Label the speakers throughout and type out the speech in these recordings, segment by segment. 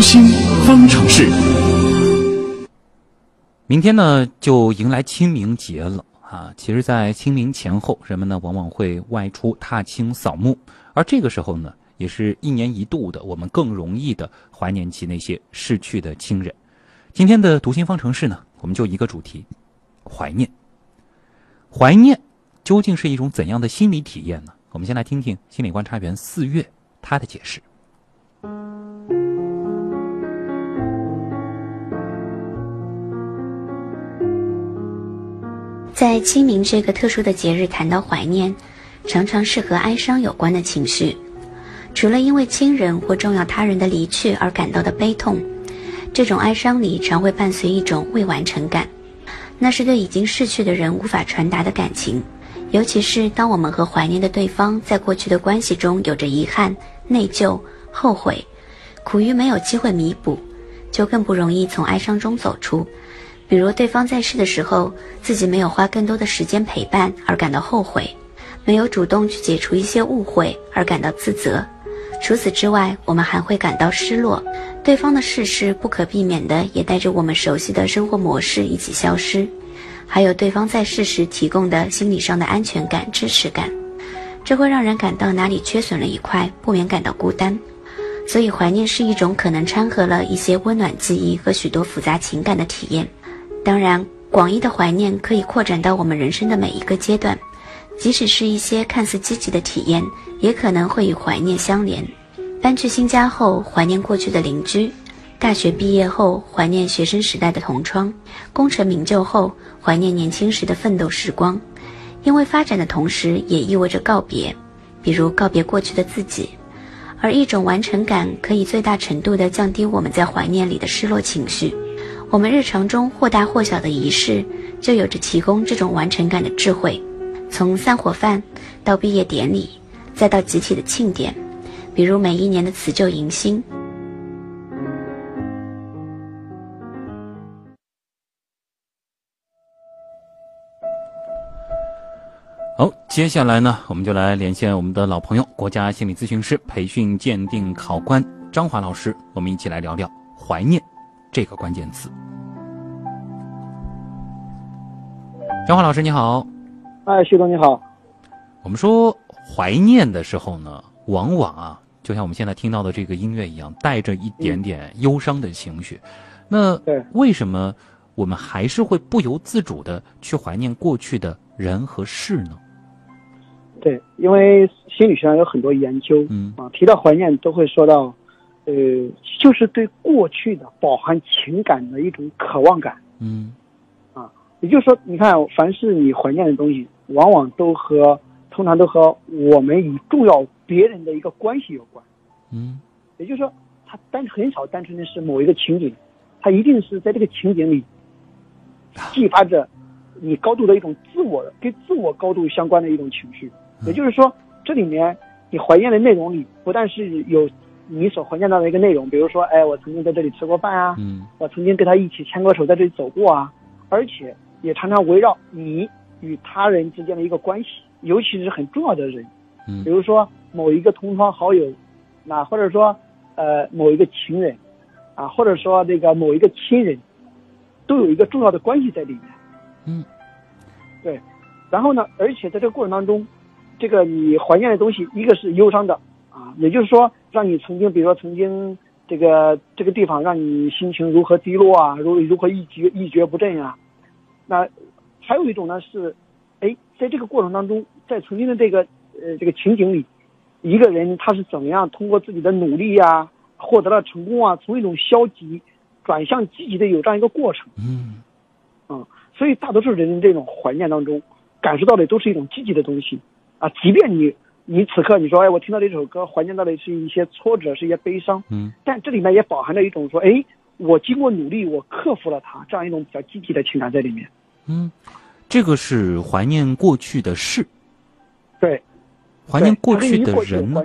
Speaker 1: 心方程式。
Speaker 2: 明天呢，就迎来清明节了啊！其实，在清明前后，人们呢往往会外出踏青扫墓，而这个时候呢，也是一年一度的，我们更容易的怀念起那些逝去的亲人。今天的读心方程式呢，我们就一个主题：怀念。怀念究竟是一种怎样的心理体验呢？我们先来听听心理观察员四月他的解释。
Speaker 3: 在清明这个特殊的节日谈到怀念，常常是和哀伤有关的情绪。除了因为亲人或重要他人的离去而感到的悲痛，这种哀伤里常会伴随一种未完成感，那是对已经逝去的人无法传达的感情。尤其是当我们和怀念的对方在过去的关系中有着遗憾、内疚、后悔，苦于没有机会弥补，就更不容易从哀伤中走出。比如，对方在世的时候，自己没有花更多的时间陪伴而感到后悔，没有主动去解除一些误会而感到自责。除此之外，我们还会感到失落，对方的逝世不可避免的也带着我们熟悉的生活模式一起消失，还有对方在世时提供的心理上的安全感、支持感，这会让人感到哪里缺损了一块，不免感到孤单。所以，怀念是一种可能掺和了一些温暖记忆和许多复杂情感的体验。当然，广义的怀念可以扩展到我们人生的每一个阶段，即使是一些看似积极的体验，也可能会与怀念相连。搬去新家后，怀念过去的邻居；大学毕业后，怀念学生时代的同窗；功成名就后，怀念年轻时的奋斗时光。因为发展的同时，也意味着告别，比如告别过去的自己。而一种完成感，可以最大程度地降低我们在怀念里的失落情绪。我们日常中或大或小的仪式，就有着提供这种完成感的智慧。从散伙饭到毕业典礼，再到集体的庆典，比如每一年的辞旧迎新。
Speaker 2: 好，接下来呢，我们就来连线我们的老朋友，国家心理咨询师培训鉴定考官张华老师，我们一起来聊聊怀念。这个关键词，张华老师你好，
Speaker 4: 哎，徐总你好。
Speaker 2: 我们说怀念的时候呢，往往啊，就像我们现在听到的这个音乐一样，带着一点点忧伤的情绪。那为什么我们还是会不由自主的去怀念过去的人和事呢？
Speaker 4: 对，因为心理学上有很多研究，嗯啊，提到怀念都会说到。呃，就是对过去的饱含情感的一种渴望感，
Speaker 2: 嗯，
Speaker 4: 啊，也就是说，你看，凡是你怀念的东西，往往都和通常都和我们与重要别人的一个关系有关，
Speaker 2: 嗯，
Speaker 4: 也就是说，它单很少单纯的是某一个情景，它一定是在这个情景里激发着你高度的一种自我的跟自我高度相关的一种情绪，也就是说，这里面你怀念的内容里不但是有。你所怀念到的一个内容，比如说，哎，我曾经在这里吃过饭啊，
Speaker 2: 嗯，
Speaker 4: 我曾经跟他一起牵过手在这里走过啊，而且也常常围绕你与他人之间的一个关系，尤其是很重要的人，
Speaker 2: 嗯，
Speaker 4: 比如说某一个同窗好友，那或者说，呃，某一个情人，啊，或者说这个某一个亲人，都有一个重要的关系在里面，
Speaker 2: 嗯，
Speaker 4: 对，然后呢，而且在这个过程当中，这个你怀念的东西，一个是忧伤的。啊，也就是说，让你曾经，比如说曾经这个这个地方，让你心情如何低落啊，如如何一蹶一蹶不振啊？那还有一种呢是，哎，在这个过程当中，在曾经的这个呃这个情景里，一个人他是怎么样通过自己的努力呀，获得了成功啊，从一种消极转向积极的有这样一个过程。
Speaker 2: 嗯，
Speaker 4: 啊，所以大多数人这种怀念当中，感受到的都是一种积极的东西啊，即便你。你此刻你说，哎，我听到这首歌，怀念到的是一些挫折，是一些悲伤，
Speaker 2: 嗯，
Speaker 4: 但这里面也饱含着一种说，哎，我经过努力，我克服了它，这样一种比较积极的情感在里面。
Speaker 2: 嗯，这个是怀念过去的事，
Speaker 4: 对，
Speaker 2: 怀念过去的人
Speaker 4: 呢？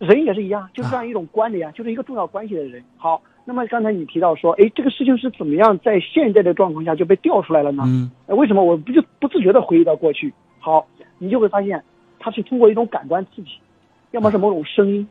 Speaker 4: 人也是一样，就是这样一种关联，啊就是一个重要关系的人。好，那么刚才你提到说，哎，这个事情是怎么样在现在的状况下就被调出来了呢？
Speaker 2: 嗯，
Speaker 4: 为什么我不就不自觉的回忆到过去？好。你就会发现，它是通过一种感官刺激，要么是某种声音，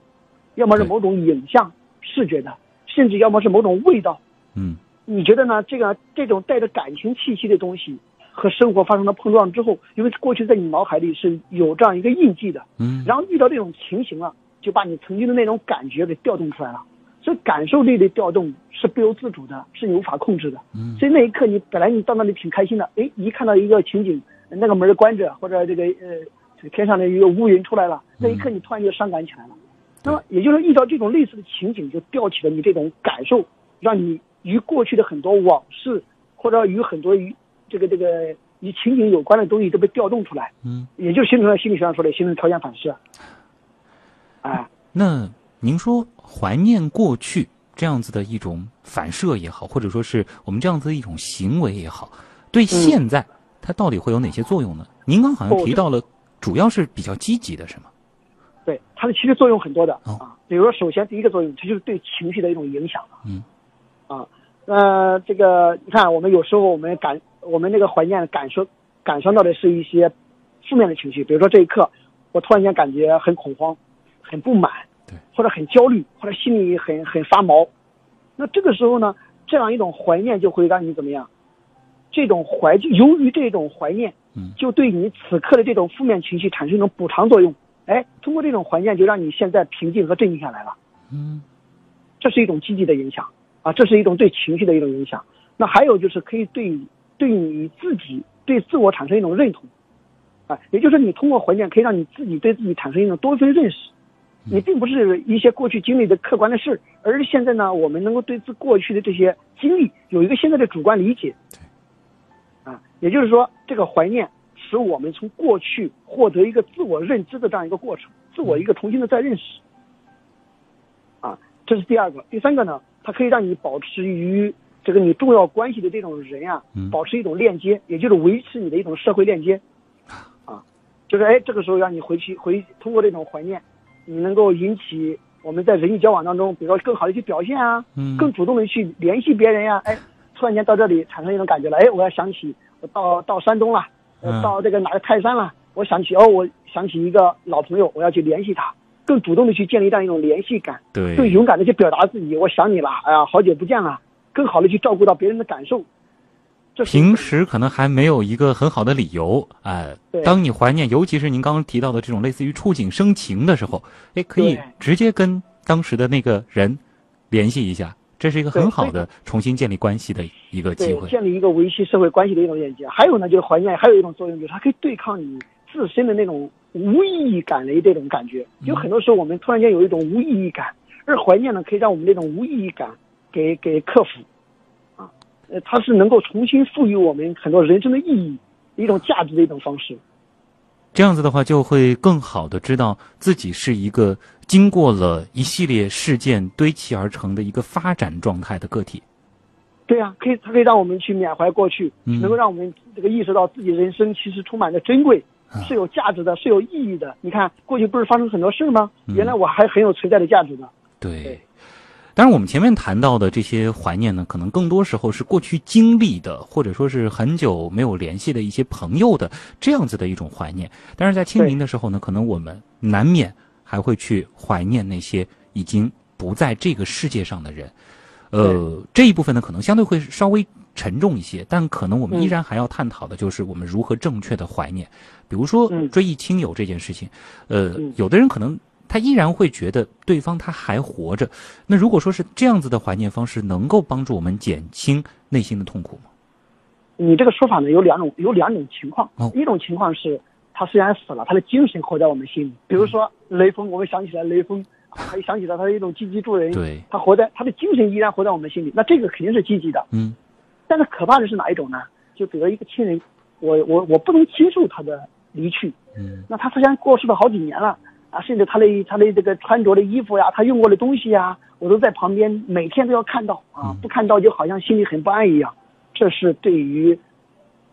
Speaker 4: 要么是某种影像，视觉的，甚至要么是某种味道。
Speaker 2: 嗯
Speaker 4: 你觉得呢？这个这种带着感情气息的东西和生活发生了碰撞之后，因为过去在你脑海里是有这样一个印记的，
Speaker 2: 嗯，
Speaker 4: 然后遇到这种情形了，就把你曾经的那种感觉给调动出来了。所以感受力的调动是不由自主的，是你无法控制的。
Speaker 2: 嗯
Speaker 4: 所以那一刻你本来你到那里挺开心的，哎，一看到一个情景，那个门关着，或者这个呃这个天上的一个乌云出来了，那一刻你突然就伤感起来了。那么也就是遇到这种类似的情景，就吊起了你这种感受，让你与过去的很多往事，或者与很多与这个这个与情景有关的东西都被调动出来，
Speaker 2: 嗯，
Speaker 4: 也就形成了心理学上说的形成条件反射。啊，
Speaker 2: 那您说怀念过去这样子的一种反射也好，或者说是我们这样子的一种行为也好，对现在它到底会有哪些作用呢？您刚好像
Speaker 4: 哦
Speaker 2: 提到了，主要是比较积极的，是吗？
Speaker 4: 对，它的其实作用很多的
Speaker 2: 哦
Speaker 4: 啊。比如说，首先第一个作用，它就是对情绪的一种影响。
Speaker 2: 嗯。
Speaker 4: 啊，呃，这个你看，我们有时候我们感我们那个怀念感受感受到的是一些负面的情绪，比如说这一刻，我突然间感觉很恐慌、很不满，
Speaker 2: 对，
Speaker 4: 或者很焦虑，或者心里很很发毛。那这个时候呢，这样一种怀念就会让你怎么样？这种怀，由于这种怀念，
Speaker 2: 嗯
Speaker 4: 就对你此刻的这种负面情绪产生一种补偿作用。哎，通过这种怀念，就让你现在平静和镇静下来了。
Speaker 2: 嗯
Speaker 4: 这是一种积极的影响啊，这是一种对情绪的一种影响。那还有就是可以对对你自己对自我产生一种认同啊，也就是你通过怀念可以让你自己对自己产生一种多一份认识。你并不是一些过去经历的客观的事，而是现在呢，我们能够对自过去的这些经历有一个现在的主观理解。啊，也就是说，这个怀念使我们从过去获得一个自我认知的这样一个过程，自我一个重新的再认识。啊，这是第二个。第三个呢，它可以让你保持与这个你重要关系的这种人啊
Speaker 2: 嗯，
Speaker 4: 保持一种链接，也就是维持你的一种社会链接。啊，就是哎，这个时候让你回去回通过这种怀念，你能够引起我们在人际交往当中，比如说更好的去表现啊，
Speaker 2: 嗯
Speaker 4: 更主动的去联系别人呀、哎，突然间到这里产生一种感觉了，哎，我要想起我到到山东了，到这个哪个泰山了，我想起哦，我想起一个老朋友，我要去联系他，更主动的去建立这样一种联系感，
Speaker 2: 对更，
Speaker 4: 勇敢的去表达自己，我想你了，哎呀，好久不见了，更好的去照顾到别人的感受。
Speaker 2: 平时可能还没有一个很好的理由，哎、
Speaker 4: 对
Speaker 2: 当你怀念，尤其是您刚刚提到的这种类似于触景生情的时候，哎，可以直接跟当时的那个人联系一下，这是一个很好的重新建立关系的一个机，会。
Speaker 4: 建立一个维系社会关系的一种链接。还有呢，就是怀念，还有一种作用，就是它可以对抗你自身的那种无意义感的这种感觉。有很多时候，我们突然间有一种无意义感，而怀念呢，可以让我们这种无意义感给给克服。啊，呃，它是能够重新赋予我们很多人生的意义、一种价值的一种方式。
Speaker 2: 这样子的话，就会更好的知道自己是一个经过了一系列事件堆砌而成的一个发展状态的个体。
Speaker 4: 对啊、可以，它可以让我们去缅怀过去，
Speaker 2: 嗯
Speaker 4: 能够让我们这个意识到自己人生其实充满着珍贵，
Speaker 2: 啊
Speaker 4: 是有价值的，是有意义的。你看，过去不是发生很多事儿吗？
Speaker 2: 嗯
Speaker 4: 原来我还很有存在的价值的。
Speaker 2: 对
Speaker 4: 对，
Speaker 2: 当然我们前面谈到的这些怀念呢，可能更多时候是过去经历的，或者说是很久没有联系的一些朋友的这样子的一种怀念。但是在清明的时候呢，可能我们难免还会去怀念那些已经不在这个世界上的人。呃，这一部分呢，可能相对会稍微沉重一些，但可能我们依
Speaker 4: 嗯
Speaker 2: 然还要探讨的就是我们如何正确的怀念。比如说
Speaker 4: 嗯
Speaker 2: 追忆亲友这件事情，呃，
Speaker 4: 嗯
Speaker 2: 有的人可能他依然会觉得对方他还活着。那如果说是这样子的怀念方式，能够帮助我们减轻内心的痛苦吗？
Speaker 4: 你这个说法呢，有两种，有两种情况。
Speaker 2: 哦
Speaker 4: 一种情况是，他虽然死了，他的精神活在我们心里。比如说雷锋，我们想起来雷锋，啊还想起了他的一种积极助人，
Speaker 2: 对，
Speaker 4: 他活在他的精神依然活在我们心里，那这个肯定是积极的。
Speaker 2: 嗯
Speaker 4: 但是可怕的是哪一种呢？就比如一个亲人，我我我不能接受他的离去，
Speaker 2: 嗯
Speaker 4: 那他虽然过世了好几年了啊，甚至他的他的这个穿着的衣服呀，他用过的东西呀，我都在旁边每天都要看到啊
Speaker 2: 嗯，
Speaker 4: 不看到就好像心里很不安一样。这是对于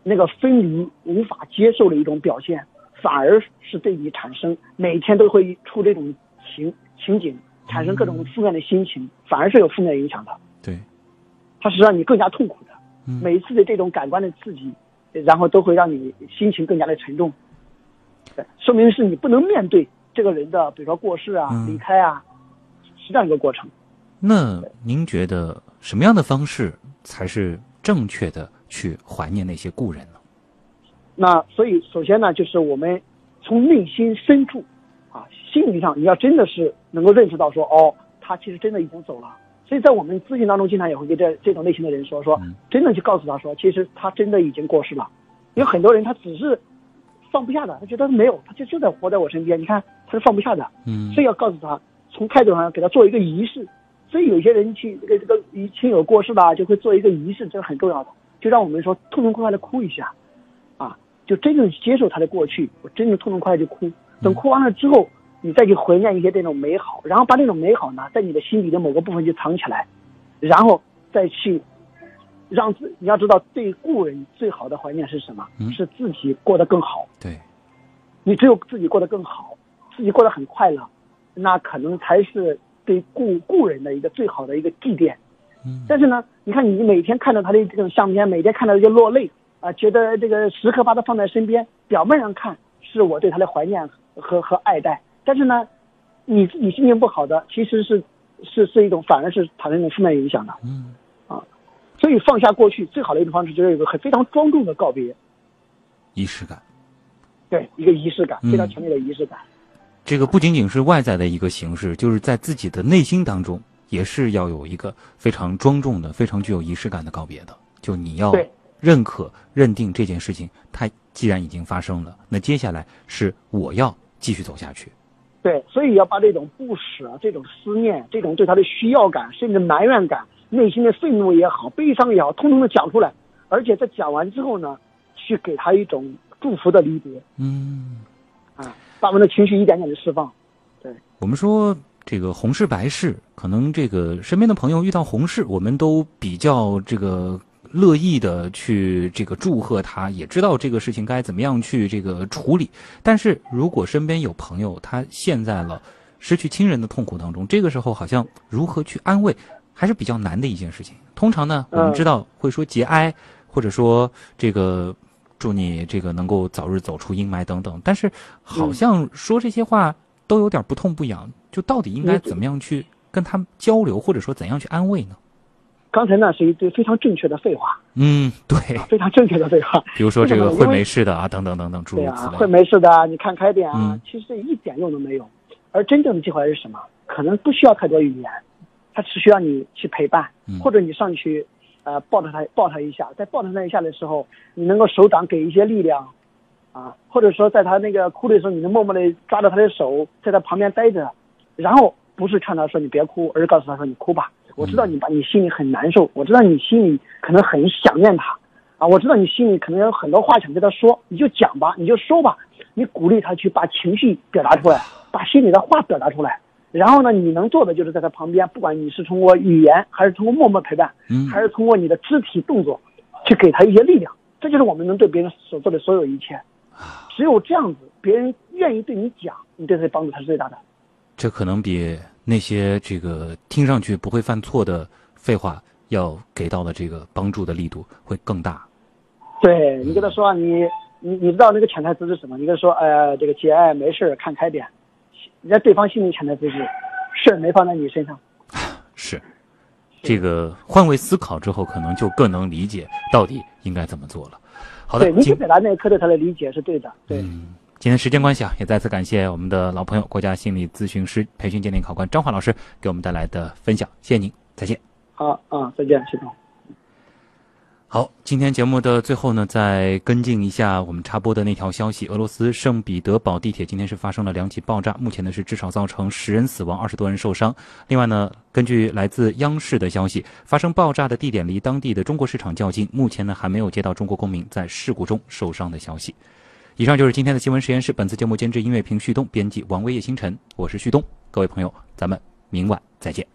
Speaker 4: 那个分离无法接受的一种表现，反而是对你产生每天都会出这种情情景，产生各种负面的心情，反而是有负面影响的。
Speaker 2: 对，
Speaker 4: 它是让你更加痛苦的。
Speaker 2: 嗯
Speaker 4: 每一次的这种感官的刺激，然后都会让你心情更加的沉重。对说明是你不能面对这个人的，比如说过世啊、
Speaker 2: 嗯
Speaker 4: 离开啊，是这样一个过程。
Speaker 2: 那您觉得什么样的方式才是正确的去怀念那些故人呢？
Speaker 4: 那所以，首先呢，就是我们从内心深处，啊，心理上你要真的是能够认识到说，哦，他其实真的已经走了。所以在我们咨询当中，经常也会跟这这种类型的人说，说真的去告诉他说，其实他真的已经过世了。有很多人他只是放不下的，他觉得没有，他就就在活在我身边。你看他是放不下的，
Speaker 2: 嗯，
Speaker 4: 所以要告诉他，从态度上给他做一个仪式。所以有些人去这个这个亲友过世了，就会做一个仪式，这是很重要的，就让我们说痛痛快快的哭一下，啊，就真正接受他的过去，我真正痛痛快快就哭。等哭完了之后，你再去怀念一些这种美好，然后把这种美好呢，在你的心底的某个部分就藏起来，然后再去让自你要知道，对故人最好的怀念是什么？是自己过得更好。
Speaker 2: 对，
Speaker 4: 你只有自己过得更好，自己过得很快乐，那可能才是对故故人的一个最好的一个祭奠。
Speaker 2: 嗯，
Speaker 4: 但是呢，你看你每天看到他的这种相片，每天看到就落泪啊，觉得这个时刻把他放在身边，表面上看是我对他的怀念和和爱戴，但是呢，你自己心情不好的，其实是是是一种反而是产生一种负面影响的。
Speaker 2: 嗯，
Speaker 4: 啊，所以放下过去最好的一种方式就是有一个很非常庄重的告别，
Speaker 2: 仪式感。
Speaker 4: 对，一个仪式感，
Speaker 2: 嗯
Speaker 4: 非常强烈的仪式感。
Speaker 2: 这个不仅仅是外在的一个形式，就是在自己的内心当中，也是要有一个非常庄重的、非常具有仪式感的告别的。就你要认可、认定这件事情，它既然已经发生了，那接下来是我要继续走下去。
Speaker 4: 对，所以要把这种不舍、这种思念、这种对他的需要感，甚至埋怨感、内心的愤怒也好、悲伤也好，通通的讲出来，而且在讲完之后呢，去给他一种祝福的离别
Speaker 2: 嗯，
Speaker 4: 啊，把我们的情绪一点点的释放。
Speaker 2: 对我们说这个红事白事，可能这个身边的朋友遇到红事，我们都比较这个乐意的去这个祝贺他，也知道这个事情该怎么样去这个处理。但是如果身边有朋友他陷在了失去亲人的痛苦当中，这个时候好像如何去安慰，还是比较难的一件事情。通常呢，我们知道会说节哀，或者说这个祝你这个能够早日走出阴霾等等，但是好像说这些话。都有点不痛不痒，就到底应该怎么样去跟他们交流，或者说怎样去安慰呢？
Speaker 4: 刚才那是一堆非常正确的废话，
Speaker 2: 嗯，对，
Speaker 4: 非常正确的废话。
Speaker 2: 比如说这个会没事的啊，等等等等，诸如此类。
Speaker 4: 会没事的啊，你看开点啊，
Speaker 2: 嗯
Speaker 4: 其实这一点用都没有。而真正的计划是什么？可能不需要太多语言，它只需要你去陪伴，
Speaker 2: 嗯
Speaker 4: 或者你上去，呃，抱着他抱他一下，在抱着他一下的时候，你能够手掌给一些力量，啊，或者说在他那个哭的时候，你能默默的抓着他的手，在他旁边待着，然后不是劝他说你别哭，而是告诉他说你哭吧，我知道你把你心里很难受，我知道你心里可能很想念他，啊，我知道你心里可能有很多话想跟他说，你就讲吧，你就说吧，你鼓励他去把情绪表达出来，把心里的话表达出来。然后呢，你能做的就是在他旁边，不管你是通过语言，还是通过默默陪伴，
Speaker 2: 嗯
Speaker 4: 还是通过你的肢体动作，去给他一些力量。这就是我们能对别人所做的所有一切。只有这样子，别人愿意对你讲，你对他的帮助才是最大的。
Speaker 2: 这可能比那些这个听上去不会犯错的废话要给到的这个帮助的力度会更大。
Speaker 4: 对你跟他说，你你你知道那个潜台词是什么？你跟他说，呃，这个节哀没事，看开点。人家对方心里潜台词是，事儿没放在你身上。
Speaker 2: 是，这个换位思考之后，可能就更能理解到底应该怎么做了。好的
Speaker 4: 对，，你
Speaker 2: 今
Speaker 4: 去表达那一刻对他的理解是对的。对，
Speaker 2: 嗯，今天时间关系啊，也再次感谢我们的老朋友、国家心理咨询师培训鉴定考官张华老师给我们带来的分享，谢谢您，再见。
Speaker 4: 好啊，再见，徐总。
Speaker 2: 好，今天节目的最后呢，再跟进一下我们插播的那条消息：俄罗斯圣彼得堡地铁今天是发生了两起爆炸，目前呢是至少造成十人死亡，二十多人受伤。另外呢，根据来自央视的消息，发生爆炸的地点离当地的中国市场较近，目前呢还没有接到中国公民在事故中受伤的消息。以上就是今天的新闻实验室，本次节目监制音乐评旭东，编辑王威叶星辰，我是旭东，各位朋友，咱们明晚再见。